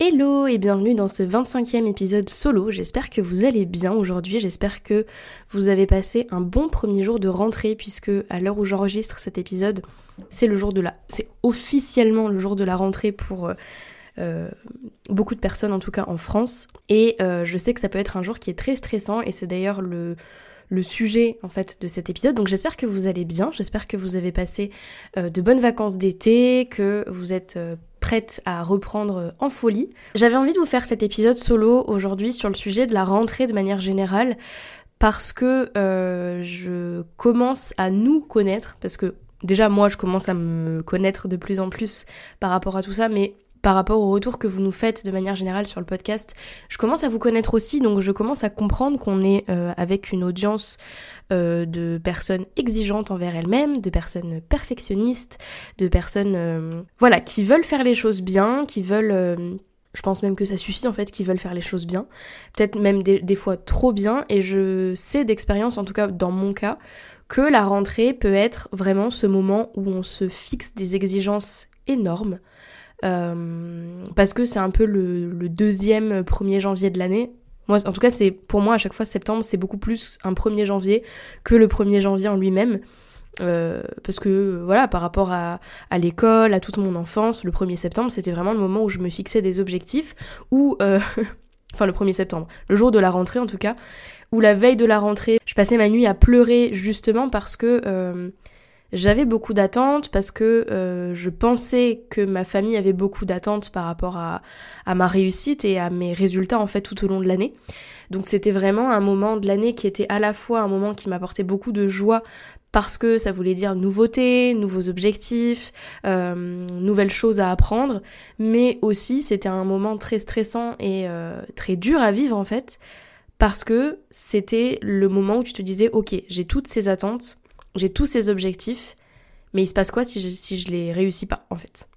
Hello et bienvenue dans ce 25e épisode solo. J'espère que vous allez bien aujourd'hui. J'espère que vous avez passé un bon premier jour de rentrée puisque à l'heure où j'enregistre cet épisode, c'est le jour de la, c'est officiellement le jour de la rentrée pour euh, euh, beaucoup de personnes en tout cas en France. Et euh, je sais que ça peut être un jour qui est très stressant et c'est d'ailleurs le, sujet en fait de cet épisode. Donc j'espère que vous allez bien, j'espère que vous avez passé de bonnes vacances d'été, que vous êtes prête à reprendre en folie. J'avais envie de vous faire cet épisode solo aujourd'hui sur le sujet de la rentrée de manière générale parce que je commence à nous connaître, parce que déjà moi je commence à me connaître de plus en plus par rapport à tout ça, mais par rapport au retour que vous nous faites de manière générale sur le podcast. Je commence à vous connaître aussi, donc je commence à comprendre qu'on est euh, avec une audience euh, de personnes exigeantes envers elles-mêmes, de personnes perfectionnistes, de personnes euh, voilà qui veulent faire les choses bien, qui veulent je pense même que ça suffit en fait, qui veulent faire les choses bien, peut-être même des, des fois trop bien, et je sais d'expérience, en tout cas dans mon cas, que la rentrée peut être vraiment ce moment où on se fixe des exigences énormes, euh, parce que c'est un peu le, deuxième 1er janvier de l'année. Moi, en tout cas, c'est pour moi à chaque fois septembre, c'est beaucoup plus un 1er janvier que le 1er janvier en lui-même. Euh, parce que voilà, par rapport à, l'école, à toute mon enfance, le 1er septembre, c'était vraiment le moment où je me fixais des objectifs, ou euh, enfin le 1er septembre, le jour de la rentrée en tout cas, ou la veille de la rentrée, je passais ma nuit à pleurer justement parce que euh, j'avais beaucoup d'attentes parce que euh, je pensais que ma famille avait beaucoup d'attentes par rapport à, à, ma réussite et à mes résultats en fait tout au long de l'année. Donc c'était vraiment un moment de l'année qui était à la fois un moment qui m'apportait beaucoup de joie parce que ça voulait dire nouveautés, nouveaux objectifs, euh, nouvelles choses à apprendre, mais aussi c'était un moment très stressant et euh, très dur à vivre en fait, parce que c'était le moment où tu te disais ok j'ai toutes ces attentes, j'ai tous ces objectifs, mais il se passe quoi si je, si les réussis pas, en fait?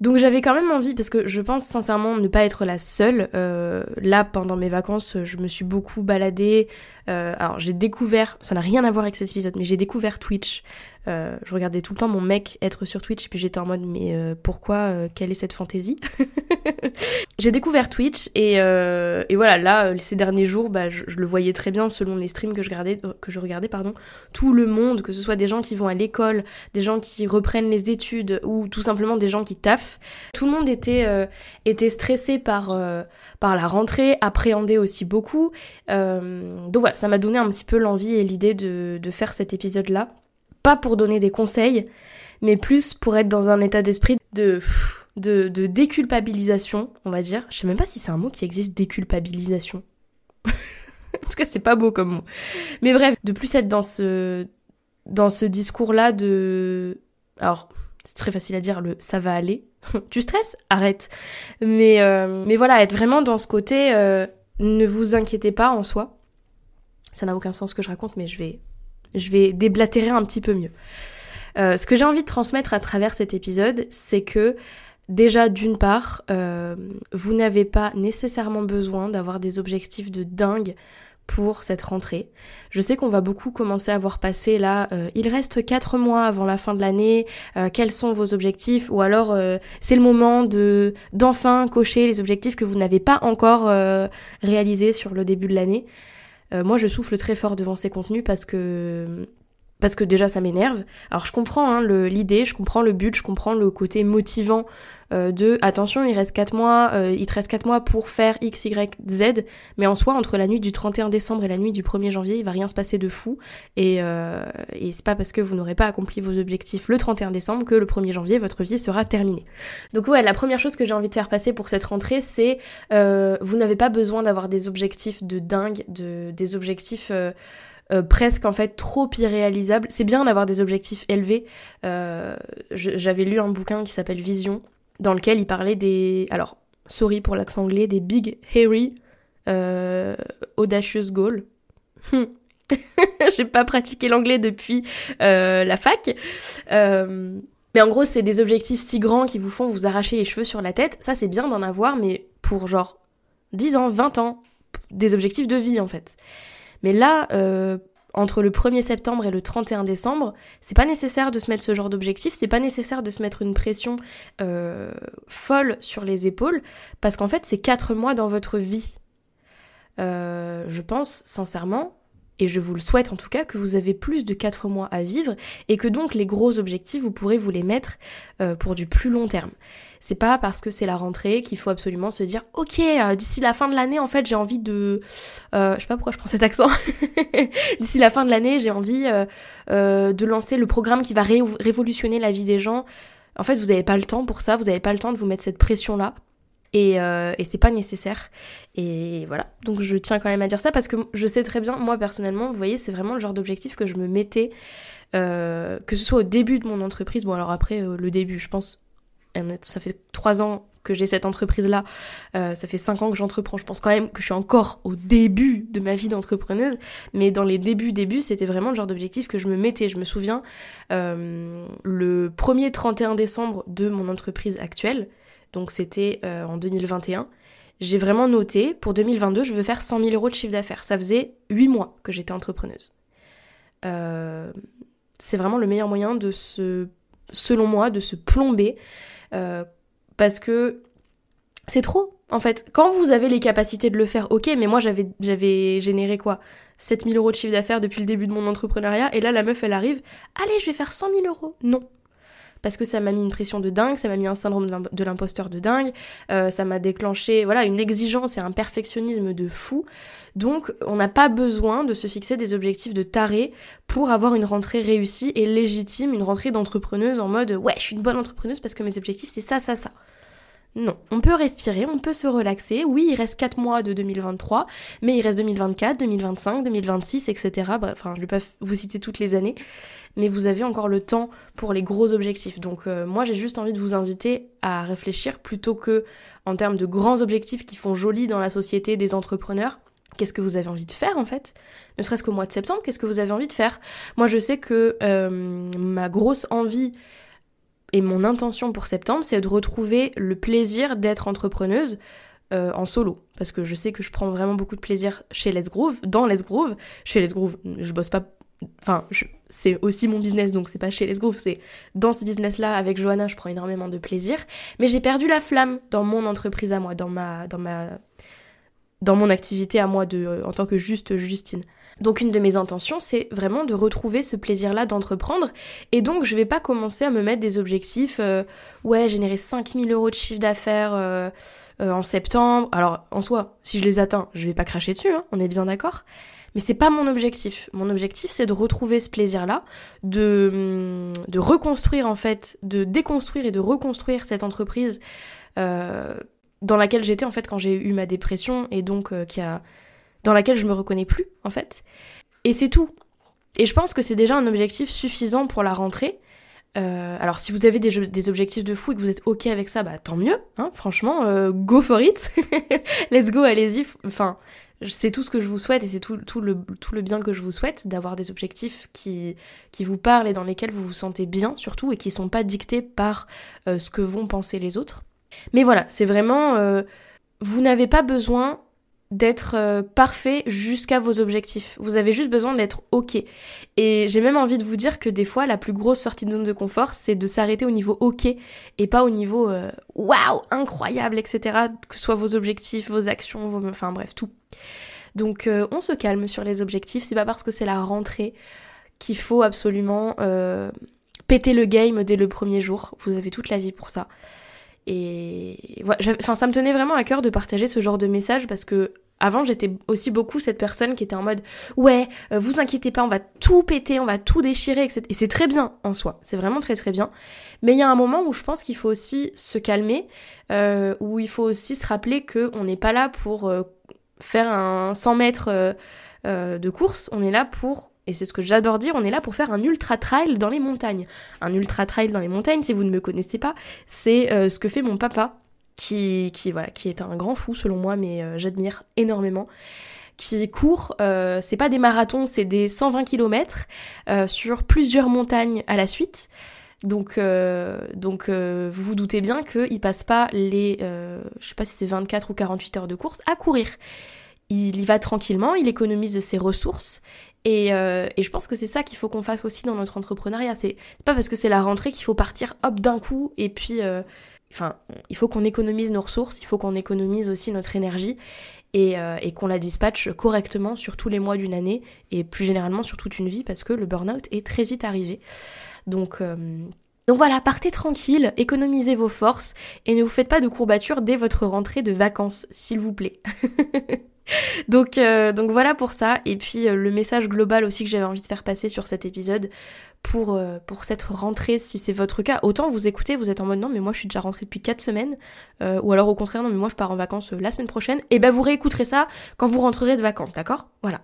Donc j'avais quand même envie, parce que je pense sincèrement ne pas être la seule. Euh, là, pendant mes vacances, je me suis beaucoup baladée. Euh, alors j'ai découvert, ça n'a rien à voir avec cet épisode, mais j'ai découvert Twitch. Euh, je regardais tout le temps mon mec être sur Twitch et puis j'étais en mode mais euh, pourquoi euh, quelle est cette fantaisie J'ai découvert Twitch et, et, voilà là ces derniers jours bah, je, le voyais très bien selon les streams que je regardais que je regardais pardon tout le monde que ce soit des gens qui vont à l'école des gens qui reprennent les études ou tout simplement des gens qui taffent. Tout le monde était était stressé par par la rentrée appréhendé aussi beaucoup. Donc voilà ça m'a donné un petit peu l'envie et l'idée de, de faire cet épisode là pas pour donner des conseils, mais plus pour être dans un état d'esprit de, de, déculpabilisation, on va dire. Je sais même pas si c'est un mot qui existe, déculpabilisation. en tout cas, c'est pas beau comme mot. Mais bref, de plus être dans ce, dans discours-là de... Alors, c'est très facile à dire le ça va aller. tu stresses? Arrête. Mais, euh, mais voilà, être vraiment dans ce côté, euh, ne vous inquiétez pas en soi. Ça n'a aucun sens ce que je raconte, mais je vais je vais déblatérer un petit peu mieux. Euh, ce que j'ai envie de transmettre à travers cet épisode, c'est que déjà d'une part, euh, vous n'avez pas nécessairement besoin d'avoir des objectifs de dingue pour cette rentrée. Je sais qu'on va beaucoup commencer à voir passer là, euh, il reste 4 mois avant la fin de l'année, quels sont vos objectifs? Ou alors c'est le moment de d'enfin cocher les objectifs que vous n'avez pas encore réalisés sur le début de l'année. Euh, moi, je souffle très fort devant ces contenus parce que parce que déjà ça m'énerve. Alors je comprends hein, l'idée, je comprends le but, je comprends le côté motivant euh, de attention, il reste 4 mois, euh, il te reste 4 mois pour faire X, Y, Z, mais en soi, entre la nuit du 31 décembre et la nuit du 1er janvier, il va rien se passer de fou. Et, euh, et c'est pas parce que vous n'aurez pas accompli vos objectifs le 31 décembre que le 1er janvier, votre vie sera terminée. Donc ouais, la première chose que j'ai envie de faire passer pour cette rentrée, c'est vous n'avez pas besoin d'avoir des objectifs de dingue, de, des objectifs... Euh, presque en fait trop irréalisable. C'est bien d'avoir des objectifs élevés. Euh, j'avais lu un bouquin qui s'appelle Vision, dans lequel il parlait des... Alors, sorry pour l'accent anglais, des big, hairy, euh, audacious goals. J'ai pas pratiqué l'anglais depuis la fac. mais en gros, c'est des objectifs si grands qui vous font vous arracher les cheveux sur la tête. Ça, c'est bien d'en avoir, mais pour genre 10 ans, 20 ans, des objectifs de vie en fait. Mais là, euh, entre le 1er septembre et le 31 décembre, c'est pas nécessaire de se mettre ce genre d'objectif, c'est pas nécessaire de se mettre une pression euh, folle sur les épaules, parce qu'en fait, c'est 4 mois dans votre vie. Euh, je pense sincèrement, et je vous le souhaite en tout cas, que vous avez plus de 4 mois à vivre, et que donc les gros objectifs, vous pourrez vous les mettre pour du plus long terme. C'est pas parce que c'est la rentrée qu'il faut absolument se dire ok euh, d'ici la fin de l'année en fait j'ai envie de euh, je sais pas pourquoi je prends cet accent d'ici la fin de l'année j'ai envie euh, de lancer le programme qui va révolutionner la vie des gens. En fait vous n'avez pas le temps pour ça, vous n'avez pas le temps de vous mettre cette pression là. Et, c'est pas nécessaire. Et voilà. Donc je tiens quand même à dire ça parce que je sais très bien, moi personnellement, vous voyez, c'est vraiment le genre d'objectif que je me mettais, que ce soit au début de mon entreprise. Bon, alors après, le début, je pense ça fait trois ans que j'ai cette entreprise-là, euh, ça fait cinq ans que j'entreprends. Je pense quand même que je suis encore au début de ma vie d'entrepreneuse, mais dans les débuts, débuts, c'était vraiment le genre d'objectif que je me mettais. Je me souviens, euh, le 1er 31 décembre de mon entreprise actuelle, donc c'était euh, en 2021, j'ai vraiment noté, pour 2022, je veux faire 100 000 euros de chiffre d'affaires. Ça faisait huit mois que j'étais entrepreneuse. c'est vraiment le meilleur moyen de se, selon moi, de se plomber euh, parce que c'est trop, en fait. Quand vous avez les capacités de le faire, ok, mais moi j'avais, j'avais généré quoi? 7000 euros de chiffre d'affaires depuis le début de mon entrepreneuriat, et là la meuf elle arrive, allez, je vais faire 100 000 euros. Non, parce que ça m'a mis une pression de dingue, ça m'a mis un syndrome de l'imposteur de dingue, euh, ça m'a déclenché voilà une exigence et un perfectionnisme de fou. Donc on n'a pas besoin de se fixer des objectifs de taré pour avoir une rentrée réussie et légitime, une rentrée d'entrepreneuse en mode ouais je suis une bonne entrepreneuse parce que mes objectifs c'est ça, ça, ça. Non, on peut respirer, on peut se relaxer. Oui, il reste 4 mois de 2023, mais il reste 2024, 2025, 2026, etc. Bref, enfin, je vais pas vous citer toutes les années mais vous avez encore le temps pour les gros objectifs. Donc euh, moi j'ai juste envie de vous inviter à réfléchir plutôt que en termes de grands objectifs qui font joli dans la société des entrepreneurs. Qu'est-ce que vous avez envie de faire en fait? Ne serait-ce qu'au mois de septembre, qu'est-ce que vous avez envie de faire? Moi je sais que euh, ma grosse envie et mon intention pour septembre, c'est de retrouver le plaisir d'être entrepreneuse euh, en solo. Parce que je sais que je prends vraiment beaucoup de plaisir chez Let's Groove, dans Let's Groove. Chez Let's Groove, je bosse pas Enfin, c'est aussi mon business, donc c'est pas chez Les Groove, c'est dans ce business-là, avec Johanna, je prends énormément de plaisir. Mais j'ai perdu la flamme dans mon entreprise à moi, dans ma, dans ma, dans mon activité à moi de, en tant que juste Justine. Donc une de mes intentions, c'est vraiment de retrouver ce plaisir-là d'entreprendre. Et donc je vais pas commencer à me mettre des objectifs, euh, ouais, générer 5000 euros de chiffre d'affaires euh, euh, en septembre. Alors en soi, si je les atteins, je vais pas cracher dessus, hein, on est bien d'accord. Mais c'est pas mon objectif. Mon objectif, c'est de retrouver ce plaisir-là, de, hum, de reconstruire en fait, de déconstruire et de reconstruire cette entreprise euh, dans laquelle j'étais en fait quand j'ai eu ma dépression et donc euh, qui a, dans laquelle je me reconnais plus en fait. Et c'est tout. Et je pense que c'est déjà un objectif suffisant pour la rentrée. Euh, alors si vous avez des, objectifs de fou et que vous êtes ok avec ça, bah tant mieux. Hein, franchement, go for it. Let's go, allez-y. Enfin, c'est tout ce que je vous souhaite et c'est tout, le, bien que je vous souhaite d'avoir des objectifs qui, vous parlent et dans lesquels vous vous sentez bien surtout et qui sont pas dictés par euh, ce que vont penser les autres. Mais voilà, c'est vraiment... Euh, vous n'avez pas besoin d'être euh, parfait jusqu'à vos objectifs. Vous avez juste besoin d'être OK. Et j'ai même envie de vous dire que des fois, la plus grosse sortie de zone de confort, c'est de s'arrêter au niveau OK et pas au niveau euh, waouh, incroyable, etc. Que ce soit vos objectifs, vos actions, vos... enfin bref, tout. Donc euh, on se calme sur les objectifs. C'est pas parce que c'est la rentrée qu'il faut absolument péter le game dès le premier jour. Vous avez toute la vie pour ça. Et enfin, ça me tenait vraiment à cœur de partager ce genre de message parce que avant, j'étais aussi beaucoup cette personne qui était en mode ouais, euh, vous inquiétez pas, on va tout péter, on va tout déchirer, etc. Et c'est très bien en soi, c'est vraiment très très bien. Mais il y a un moment où je pense qu'il faut aussi se calmer, euh, où il faut aussi se rappeler que on n'est pas là pour euh, faire un 100 mètres de course, on est là pour et c'est ce que j'adore dire, on est là pour faire un ultra trail dans les montagnes. Un ultra trail dans les montagnes, si vous ne me connaissez pas, c'est ce que fait mon papa, qui, qui, voilà, qui est un grand fou selon moi, mais euh, j'admire énormément. Qui court, euh, c'est pas des marathons, c'est des 120 km sur plusieurs montagnes à la suite. Donc, donc vous vous doutez bien qu'il passe pas les, je sais pas si c'est 24 ou 48 heures de course à courir il y va tranquillement, il économise ses ressources euh, et, je pense que c'est ça qu'il faut qu'on fasse aussi dans notre entrepreneuriat. C'est pas parce que c'est la rentrée qu'il faut partir hop d'un coup et puis. Euh, enfin, il faut qu'on économise nos ressources, il faut qu'on économise aussi notre énergie et, euh, et qu'on la dispatche correctement sur tous les mois d'une année et plus généralement sur toute une vie parce que le burn-out est très vite arrivé. Donc. donc voilà, partez tranquille, économisez vos forces et ne vous faites pas de courbatures dès votre rentrée de vacances, s'il vous plaît. donc, euh, donc voilà pour ça. Et puis euh, le message global aussi que j'avais envie de faire passer sur cet épisode pour, euh, pour cette rentrée, si c'est votre cas. Autant vous écoutez, vous êtes en mode non, mais moi je suis déjà rentrée depuis 4 semaines. ou alors au contraire, non, mais moi je pars en vacances la semaine prochaine. Et ben vous réécouterez ça quand vous rentrerez de vacances, d'accord? Voilà.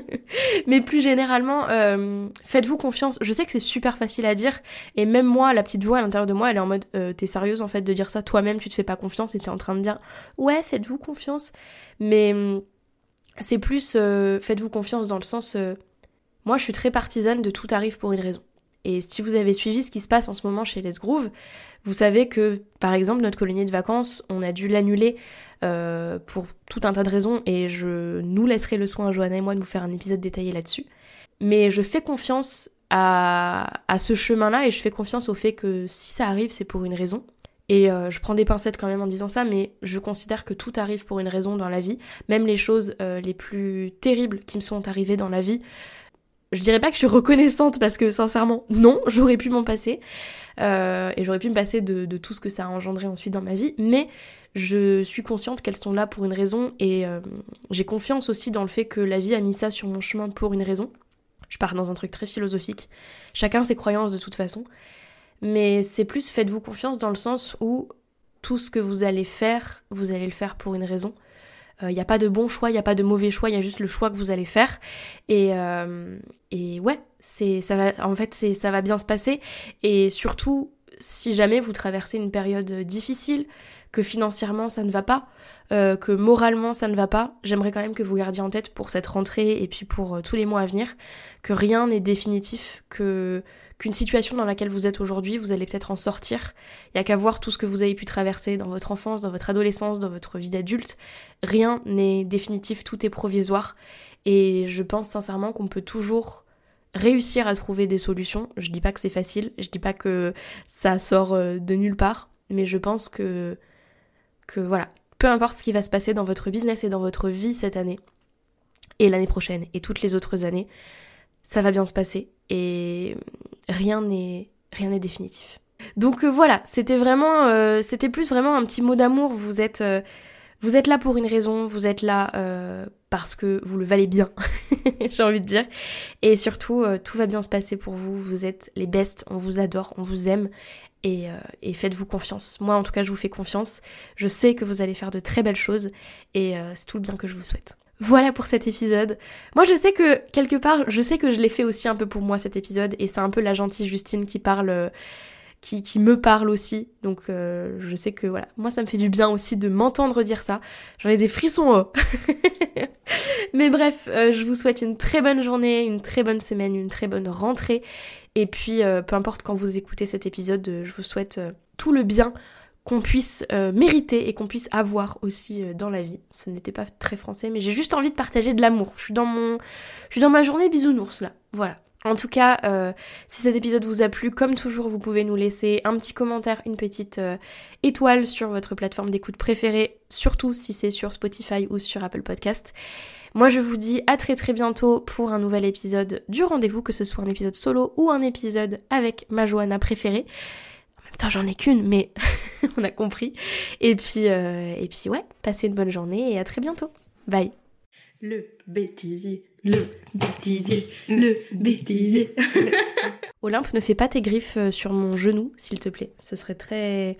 mais plus généralement, faites-vous confiance. Je sais que c'est super facile à dire. Et même moi, la petite voix à l'intérieur de moi, elle est en mode t'es sérieuse en fait de dire ça toi-même, tu te fais pas confiance et t'es en train de dire ouais, faites-vous confiance. Mais hum, c'est plus euh, faites-vous confiance dans le sens euh, moi je suis très partisane de tout arrive pour une raison. Et si vous avez suivi ce qui se passe en ce moment chez Les Groove, vous savez que par exemple notre colonie de vacances, on a dû l'annuler euh, pour tout un tas de raisons et je nous laisserai le soin, Johanna et moi, de vous faire un épisode détaillé là-dessus. Mais je fais confiance à, à ce chemin-là et je fais confiance au fait que si ça arrive, c'est pour une raison. Et euh, je prends des pincettes quand même en disant ça, mais je considère que tout arrive pour une raison dans la vie, même les choses euh, les plus terribles qui me sont arrivées dans la vie. Je dirais pas que je suis reconnaissante parce que sincèrement, non, j'aurais pu m'en passer. Euh, et j'aurais pu me passer de, de, tout ce que ça a engendré ensuite dans ma vie, mais je suis consciente qu'elles sont là pour une raison et j'ai confiance aussi dans le fait que la vie a mis ça sur mon chemin pour une raison. Je pars dans un truc très philosophique. Chacun ses croyances de toute façon mais c'est plus faites-vous confiance dans le sens où tout ce que vous allez faire, vous allez le faire pour une raison. Il euh, n'y a pas de bon choix, il n'y a pas de mauvais choix, il y a juste le choix que vous allez faire. Et, euh, et ouais, c'est ça va en fait c'est ça va bien se passer. Et surtout, si jamais vous traversez une période difficile, que financièrement ça ne va pas, euh, que moralement ça ne va pas, j'aimerais quand même que vous gardiez en tête pour cette rentrée et puis pour tous les mois à venir que rien n'est définitif, que qu'une situation dans laquelle vous êtes aujourd'hui, vous allez peut-être en sortir. Il n'y a qu'à voir tout ce que vous avez pu traverser dans votre enfance, dans votre adolescence, dans votre vie d'adulte. Rien n'est définitif, tout est provisoire. Et je pense sincèrement qu'on peut toujours réussir à trouver des solutions. Je dis pas que c'est facile, je dis pas que ça sort euh, de nulle part, mais je pense que que voilà, peu importe ce qui va se passer dans votre business et dans votre vie cette année et l'année prochaine et toutes les autres années, ça va bien se passer et rien n'est rien n'est définitif. Donc euh, voilà, c'était vraiment euh, c'était plus vraiment un petit mot d'amour, vous êtes euh, vous êtes là pour une raison, vous êtes là parce que vous le valez bien, j'ai envie de dire. Et surtout, tout va bien se passer pour vous, vous êtes les bestes, on vous adore, on vous aime. Et, et faites-vous confiance. Moi, en tout cas, je vous fais confiance. Je sais que vous allez faire de très belles choses et c'est tout le bien que je vous souhaite. Voilà pour cet épisode. Moi je sais que quelque part, je sais que je l'ai fait aussi un peu pour moi cet épisode et c'est un peu la gentille Justine qui parle, euh, qui, me parle aussi. Donc euh, je sais que voilà, moi ça me fait du bien aussi de m'entendre dire ça. J'en ai des frissons haut. Mais bref, euh, je vous souhaite une très bonne journée, une très bonne semaine, une très bonne rentrée. Et puis peu importe quand vous écoutez cet épisode, je vous souhaite tout le bien qu'on puisse euh, mériter et qu'on puisse avoir aussi euh, dans la vie. Ce n'était pas très français, mais j'ai juste envie de partager de l'amour. Je suis dans mon, je suis dans ma journée bisounours là. Voilà. En tout cas, euh, si cet épisode vous a plu, comme toujours, vous pouvez nous laisser un petit commentaire, une petite étoile sur votre plateforme d'écoute préférée, surtout si c'est sur Spotify ou sur Apple Podcast. Moi je vous dis à très très bientôt pour un nouvel épisode du rendez-vous, que ce soit un épisode solo ou un épisode avec ma Johanna préférée. Même temps j'en ai qu'une, mais on a compris. Et puis, euh, et puis ouais, passez une bonne journée et à très bientôt. Bye. Le bêtisier, le bêtisier, le bêtisier. Olympe, ne fais pas tes griffes euh, sur mon genou, s'il te plaît. Ce serait très...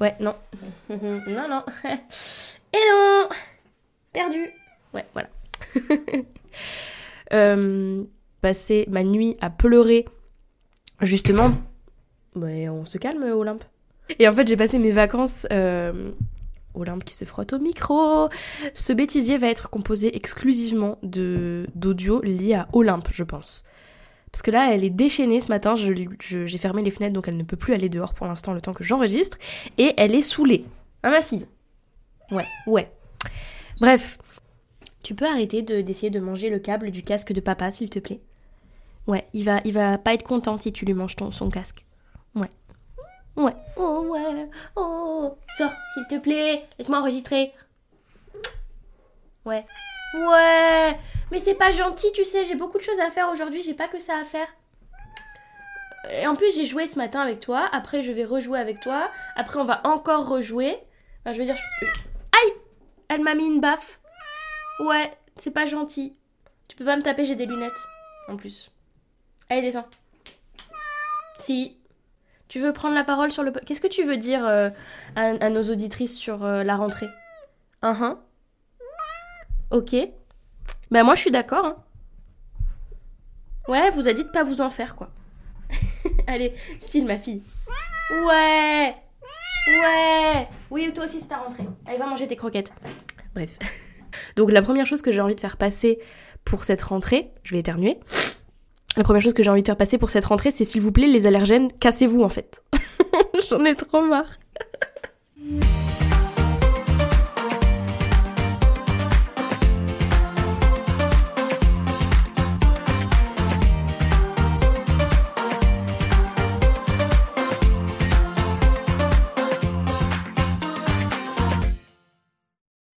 Ouais, non. non, non. Et non Perdu. Ouais, voilà. euh, passer ma nuit à pleurer, justement. Ouais, on se calme, Olympe. Et en fait, j'ai passé mes vacances. Euh, Olympe qui se frotte au micro. Ce bêtisier va être composé exclusivement de d'audio liés à Olympe, je pense. Parce que là, elle est déchaînée ce matin. J'ai fermé les fenêtres, donc elle ne peut plus aller dehors pour l'instant, le temps que j'enregistre. Et elle est saoulée. Hein, ma fille? Ouais, ouais. Bref, tu peux arrêter d'essayer de, manger le câble du casque de papa, s'il te plaît? Ouais, il va, il va pas être content si tu lui manges ton, son casque. Ouais. Ouais. Oh ouais. Oh. Sors, s'il te plaît. Laisse-moi enregistrer. Ouais. Ouais. Mais c'est pas gentil, tu sais, j'ai beaucoup de choses à faire aujourd'hui, j'ai pas que ça à faire. Et en plus, j'ai joué ce matin avec toi, après je vais rejouer avec toi, après on va encore rejouer. Enfin, je veux dire, aïe Elle m'a mis une baffe. Ouais, c'est pas gentil. Tu peux pas me taper, j'ai des lunettes. En plus. Allez, descends. Si. Tu veux prendre la parole sur le... Qu'est-ce que tu veux dire euh, à, nos auditrices sur euh, la rentrée? -huh. Ok. Ben moi je suis d'accord. Hein. Ouais, vous a dit de pas vous en faire quoi. Allez, file ma fille. Ouais Ouais Oui, toi aussi c'est ta rentrée. Allez, va manger tes croquettes. Bref. Donc la première chose que j'ai envie de faire passer pour cette rentrée, je vais éternuer. La première chose que j'ai envie de faire passer pour cette rentrée, c'est s'il vous plaît les allergènes, cassez-vous en fait. J'en ai trop marre.